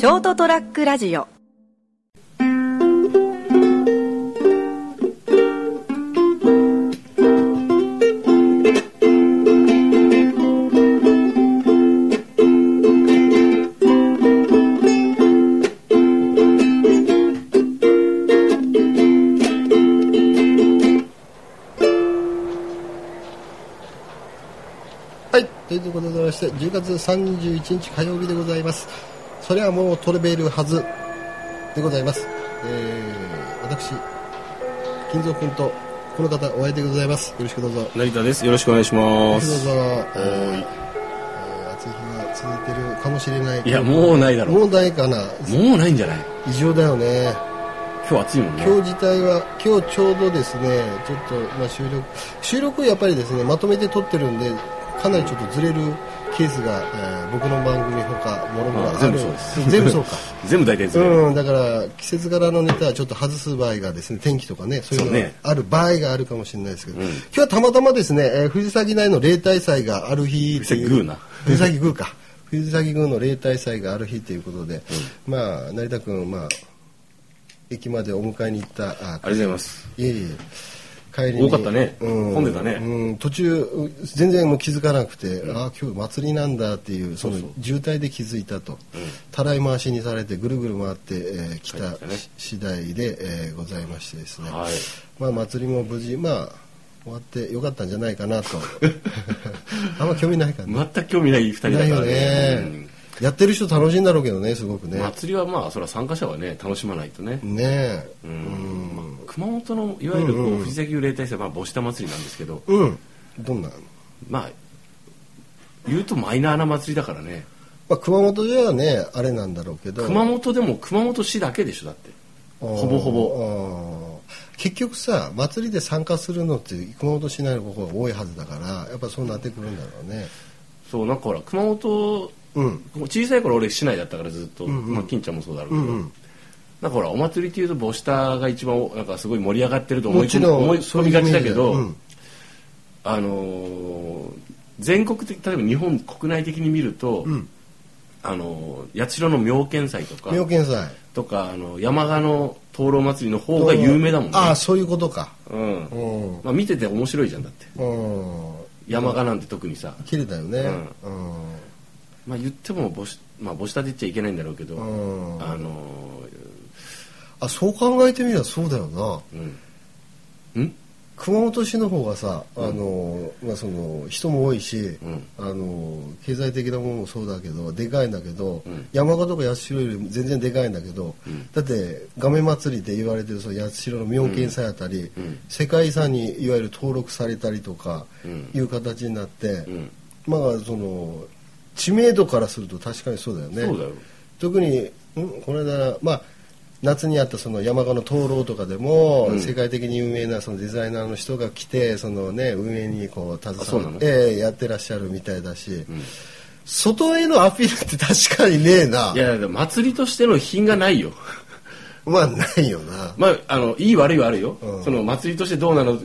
ショートトラックラジオはい、ということでございまして、10月31日火曜日でございます。それはもう取れべるはずでございます。えー、私、金蔵君とこの方お会いでございます。よろしくどうぞ。よ成田です。よろしくお願いしまろしくどうす。ぞ。えー暑い日が続いてるかもしれない。いや、もうないだろう。もうないかな。もうないんじゃない？異常だよね。今日暑いもんね。今日自体は、今日ちょうどですね、ちょっと、まあ、収録、収録やっぱりですね、まとめて撮ってるんで、かなりちょっとずれるケースが、えー僕の番組ほか、もろもろある。あ全部そうです全部そうか。全部大体ずれる。うん、だから季節柄のネタはちょっと外す場合がですね天気とかねそういうのがある場合があるかもしれないですけど、うん今日はたまたまですね、えー藤崎内の例大祭がある日っていう藤崎宮な藤崎宮か藤崎宮の例大祭がある日ということで、まあ成田君まあ駅までお迎えに行ったあありがとうございます。いえいえ帰りに。多かったね。うん、混んでたね。うん、途中全然もう気づかなくて、ああ今日祭りなんだっていうその渋滞で気づいたと、たらい回しにされてぐるぐる回って、えー来た次第で、えーございましてですね、はい。まあ祭りも無事まあ終わってよかったんじゃないかなと。あんま興味ないかな、全く興味ない二人だからないよね、やってる人楽しいんだろうけどねすごくうんね。祭りはまあ、それは参加者はね、楽しまないとね。ねえ。うん熊本のいわゆるこう藤崎幽霊大祭はまあ母下祭りなんですけど、うん、どんな？まあ言うとマイナーな祭りだからね。まあ、熊本ではねあれなんだろうけど。熊本でも熊本市だけでしょだって。ほぼほぼ。ぼ結局さ祭りで参加するのって熊本市内の方が多いはずだからやっぱそうなってくるんだろうね。そうなんかほら熊本うん。小さい頃俺市内だったからずっと、んうん。まあ金ちゃんもそうだろうけど、うんうんなんかほらお祭りっていうと母下が一番なんかすごい盛り上がってると思い込みがちだけど、そうあのー全国的例えば日本国内的に見ると、うん。あのー八代の妙見祭とかうん妙見祭。とかあの山鹿の灯籠祭りの方が有名だもんね。ああそういうことか。うん。うん。まあ、見てて面白いじゃんだって。うん。山鹿なんて特にさ、綺麗だよね。うん。まあ、言っても母子まあ母下で言っちゃいけないんだろうけど、あのあそう考えてみればそうだよな。ーうん。ん？熊本市の方がさ、あのまあ、その人も多いし、ん。あの経済的なものもそうだけどでかいんだけど、うん。山鹿とか八代よりも全然でかいんだけど、だって亀祭りで言われてるその八代の妙見祭あたり、うん。世界遺産にいわゆる登録されたりとかうん。いう形になって、うん。まあその知名度からすると確かにそうだよね。そうだよ。特に、ん、この間まあ夏にあったその山鹿の灯籠とかでも、うん。世界的に有名なそのデザイナーの人が来てそのね運営にこう携わって、ええやってらっしゃるみたいだし、外へのアピールって確かにねえな。いやいや祭りとしての品がないよ。まあないよな。まああのいい悪いはあるよ、うん。その祭りとしてどうなの？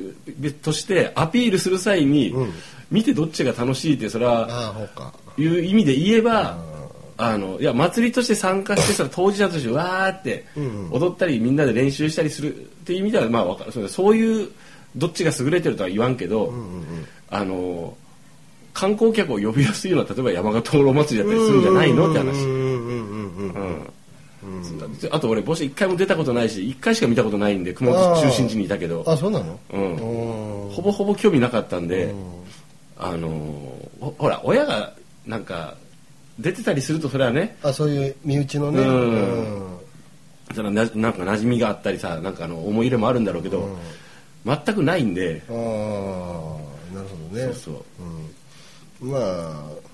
としてアピールする際に、うん。見てどっちが楽しいってそれはいう意味で言えば、あのいや祭りとして参加してそれ当事者としてわーってうん踊ったりみんなで練習したりするっていう意味ではまあわかる。そういうどっちが優れてるとは言わんけど、あの観光客を呼びやすいのは例えば山形灯籠祭りだったりするんじゃないのって話。うんうんうんうんうんうんあと俺帽子一回も出たことないし一回しか見たことないんで熊本中心地にいたけど。あそうなの？うん。うんほぼほぼ興味なかったんで、あのほほら親がなんか出てたりするとそれはね。あそういう身内のね。うん。うん。それはななんか馴染みがあったりさなんかあの思い入れもあるんだろうけど、全くないんで、ああなるほどね。そうそう。まあ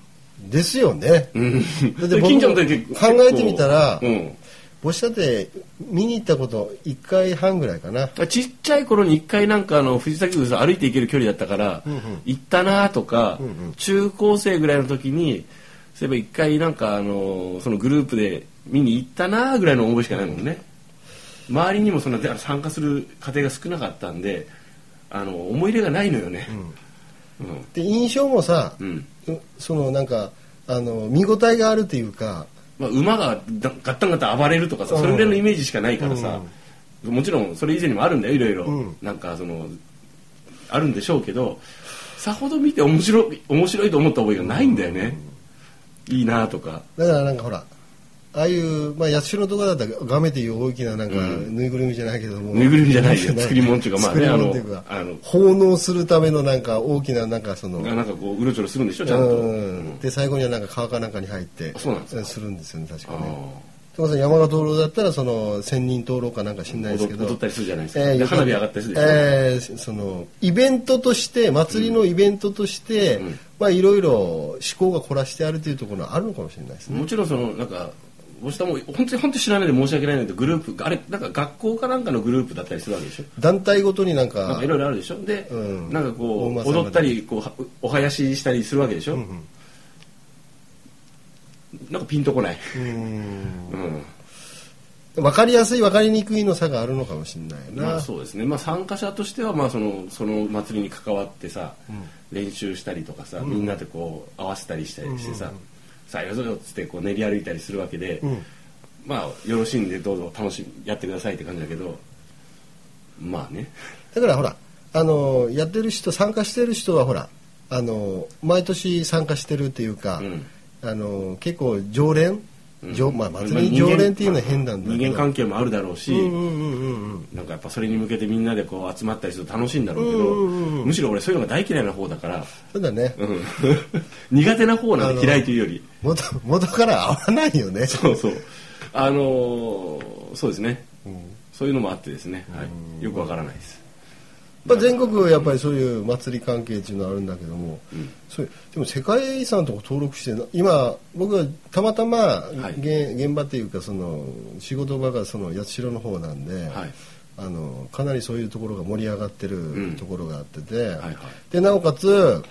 ですよね。うん。だって僕近所の時考えてみたらうん。母子だって見に行ったこと1回半ぐらいかな。ちっちゃい頃に一回なんかあの藤崎宮さ歩いて行ける距離だったから、うんうん。行ったなとか、うんうん。中高生ぐらいの時にそういえば一回なんかあのそのグループで見に行ったなぐらいの思いしかないもんね。周りにもそんなで参加する家庭が少なかったんであの思い入れがないのよね。で印象もさ、うん、うんそのなんかあの見応えがあるというか。まあ、馬がだガッタンガッタン暴れるとかさ、それぐらいのイメージしかないからさ、もちろんそれ以前にもあるんだよいろいろ、うん。なんかそのあるんでしょうけどさほど見て面白い面白いと思った覚えがないんだよね、いいなとか。だからなんかほらああいう、まあ、八代とかだったら画面でいう大きななんか、ぬいぐるみじゃないけども。ぬいぐるみじゃないよ。作り物っていうかまあねあのあの奉納するためのなんか大きななんかそのがなんかこううろちょろするんでしょちゃんと、うんで最後にはなんか川かなんかに入ってあそうなんですか。るんですよね確かあねとかさ山賀灯籠だったらその千人灯籠かなんか知んないですけど。踊踊ったりするじゃないですか、えーで花火上がったりするでしょ、えーそのイベントとして祭りのイベントとして、うんまあいろいろ思考が凝らしてあるというところがあるのかもしれないですね。もちろんそのなんか星田も本当に本当に知らないで申し訳ないんだけどグループあれなんか学校かなんかのグループだったりするわけでしょ？団体ごとになんかかいろいろあるでしょ？で、うんなんかこう踊ったりこうはお囃子したりするわけでしょ、うん。なんかピンとこない、うん。うん分かりやすい分かりにくいの差があるのかもしれないな。まあそうですね、まあ、参加者としてはまあそのその祭りに関わってさ、練習したりとかさ、みんなでこう合わせたりしたりしてさ「さあやるぞよ」っつってこう練り歩いたりするわけで、ん。まあよろしいんでどうぞ楽しみやってくださいって感じだけどまあね。だからほらあのやってる人参加してる人はほらあの毎年参加してるっていうか、うん。あの結構常連、まあ祭りに常連っていうのは変なんだけど。人間関係もあるだろうし、なんかやっぱそれに向けてみんなでこう集まったりすると楽しいんだろうけど、むしろ俺そういうのが大嫌いな方だから、そうだね、うん。苦手な方なんで嫌いというより。元元から合わないよね。そうそう。あのーそうですね、そういうのもあってですね、はい、よくわからないですまあ、全国やっぱりそういう祭り関係っていうのはあるんだけども、ん。そうでも世界遺産とか登録してな今僕はたまたまい。現,、現場っていうかその仕事場がその八代の方なんで、はい。あのかなりそういうところが盛り上がってるん。ところがあってて、はいはい。でなおかつ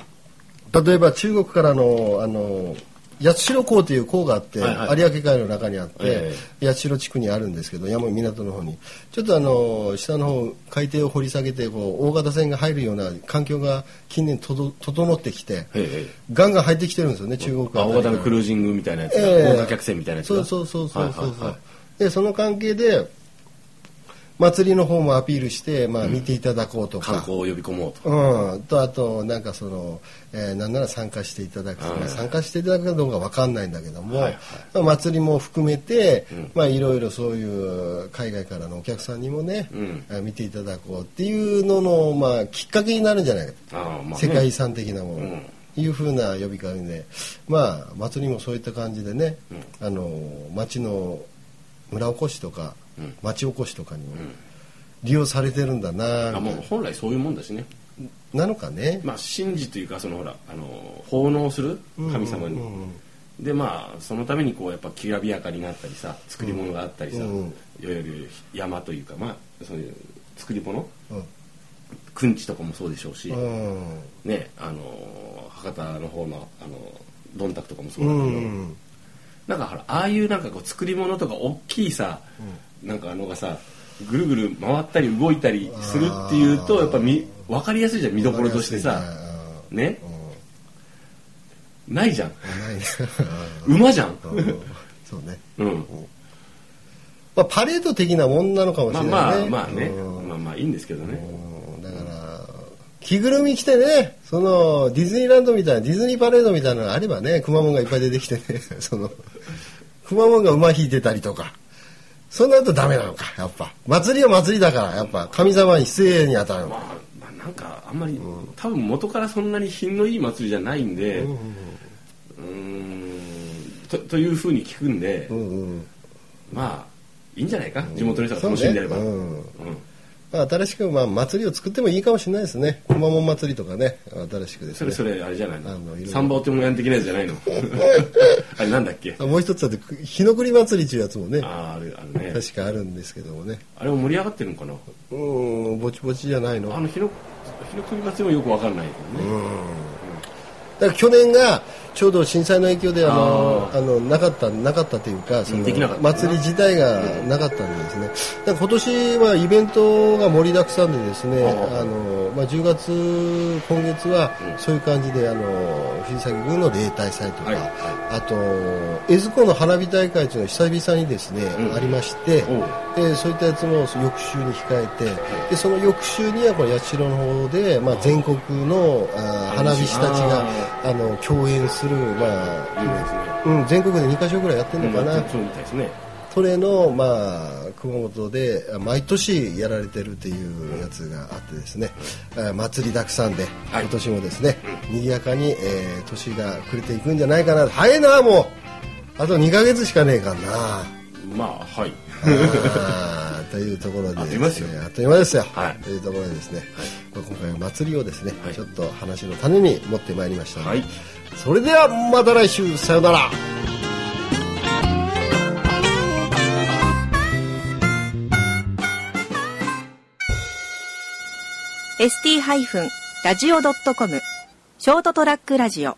例えば中国からのあの八代港という港があって、はいはい。有明海の中にあって、え八代地区にあるんですけど山港の方に。ちょっとあの下の方海底を掘り下げてこう大型船が入るような環境が近年とど整ってきてへえ。ガンガン入ってきてるんですよね中国あ大型のクルーージングみたいなやつが、ええ。豪華客船みたいなやつが。そうそうそうそうそう、はいはいはい。でその関係で祭りの方もアピールして、まあ、見ていただこうとか、観光を呼び込もうとうん、とあとなんかその、えーなんなら参加していただく、はい参加していただくかどうかわかんないんだけども、はいはい。まあ、祭りも含めて、ん。まあいろいろそういう海外からのお客さんにもね、うん。あ見ていただこうっていうのの、まあ、きっかけになるんじゃないか世界遺産的なもの、うん。いうふうな呼びかけで。まあ祭りもそういった感じでね、あの町の村おこしとか、うん町おこしとかにも利用されてるんだな、あもう本来そういうもんだしね。なのかね？まあ神事というかそのほらあの奉納する神様に、うんうんでまあそのためにこうやっぱきらびやかになったりさ作り物があったりさ、うんいわゆる山というかまあそういう作り物うん。くんちとかもそうでしょうし、うん。ねあの博多の方のあのどんたくとかもそううだけど、んなんかほらああいうなんかこう作り物とか大きいさ、なんかあのがさぐるぐる回ったり動いたりするっていうとやっぱみ分かりやすいじゃん見どころとしてさ。ね。ないじゃん。馬じゃん。うん。そうね。うん。まあパレード的なもんなのかもしまあれないね。まあまあね。うん。まあまあいいんですけどね。うん。だから着ぐるみ着てねそのディズニーランドみたいなディズニーパレードみたいなのがあればねくまモンがいっぱい出てきてねそのくまモンが馬引いてたりとかそうなるとダメなのか。やっぱ。祭りは祭りだからやっぱ神様に失礼に当たるのまあまあなんかあんまり多分元からそんなに品のいい祭りじゃないんでうーんとというふうに聞くんでうんうん。まあいいんじゃないか？地元の人が楽しんでれば。ね。うん。うんまあ、新しく、まあ、祭りを作ってもいいかもしれないですね。くまモン祭りとかね、新しくですね。それそれあれじゃないあのいろいろ。のサンバお手もやん的なやつじゃないの？あれなんだっけ？あもう一つあって、く日の栗祭りっていうやつもね、あーあるあるね。確かあるんですけどもね。あれも盛り上がってるのかな？うん、ぼちぼちじゃないの。あの日の日の国祭りもよくわかんないけどね。だから去年が、ちょうど震災の影響であのああのなかったなかったというかその祭り自体がなかったんでですね。だから今年はイベントが盛りだくさんでですねあの、まあ、10月今月はうん。そういう感じであの藤崎宮の例大祭とか、はいはあと江津湖の花火大会というのが久々にですね、うん。ありましてでそういったやつも翌週に控えてでその翌週にはこの八代の方で、まあ、全国のあー花火師たちがあの共演する、まあいいですねうん、全国で2カ所ぐらいやってるのかな、そうみたいですね。それの、まあ、熊本であ毎年やられてるっていうやつがあってですね、あ祭りだくさんで、はい。今年もですね、賑やかに、えー年が暮れていくんじゃないかな。早いなもう。あと2ヶ月しかねえかな。まあはい。というところであっという間ですよ。あっという間ですよ、はい。というところでですね、これ今回は祭りをですね、はい。ちょっと話の種に持ってまいりましたので、はい。それではまた来週さよなら。ー ST-radio.com ショートトラックラジオ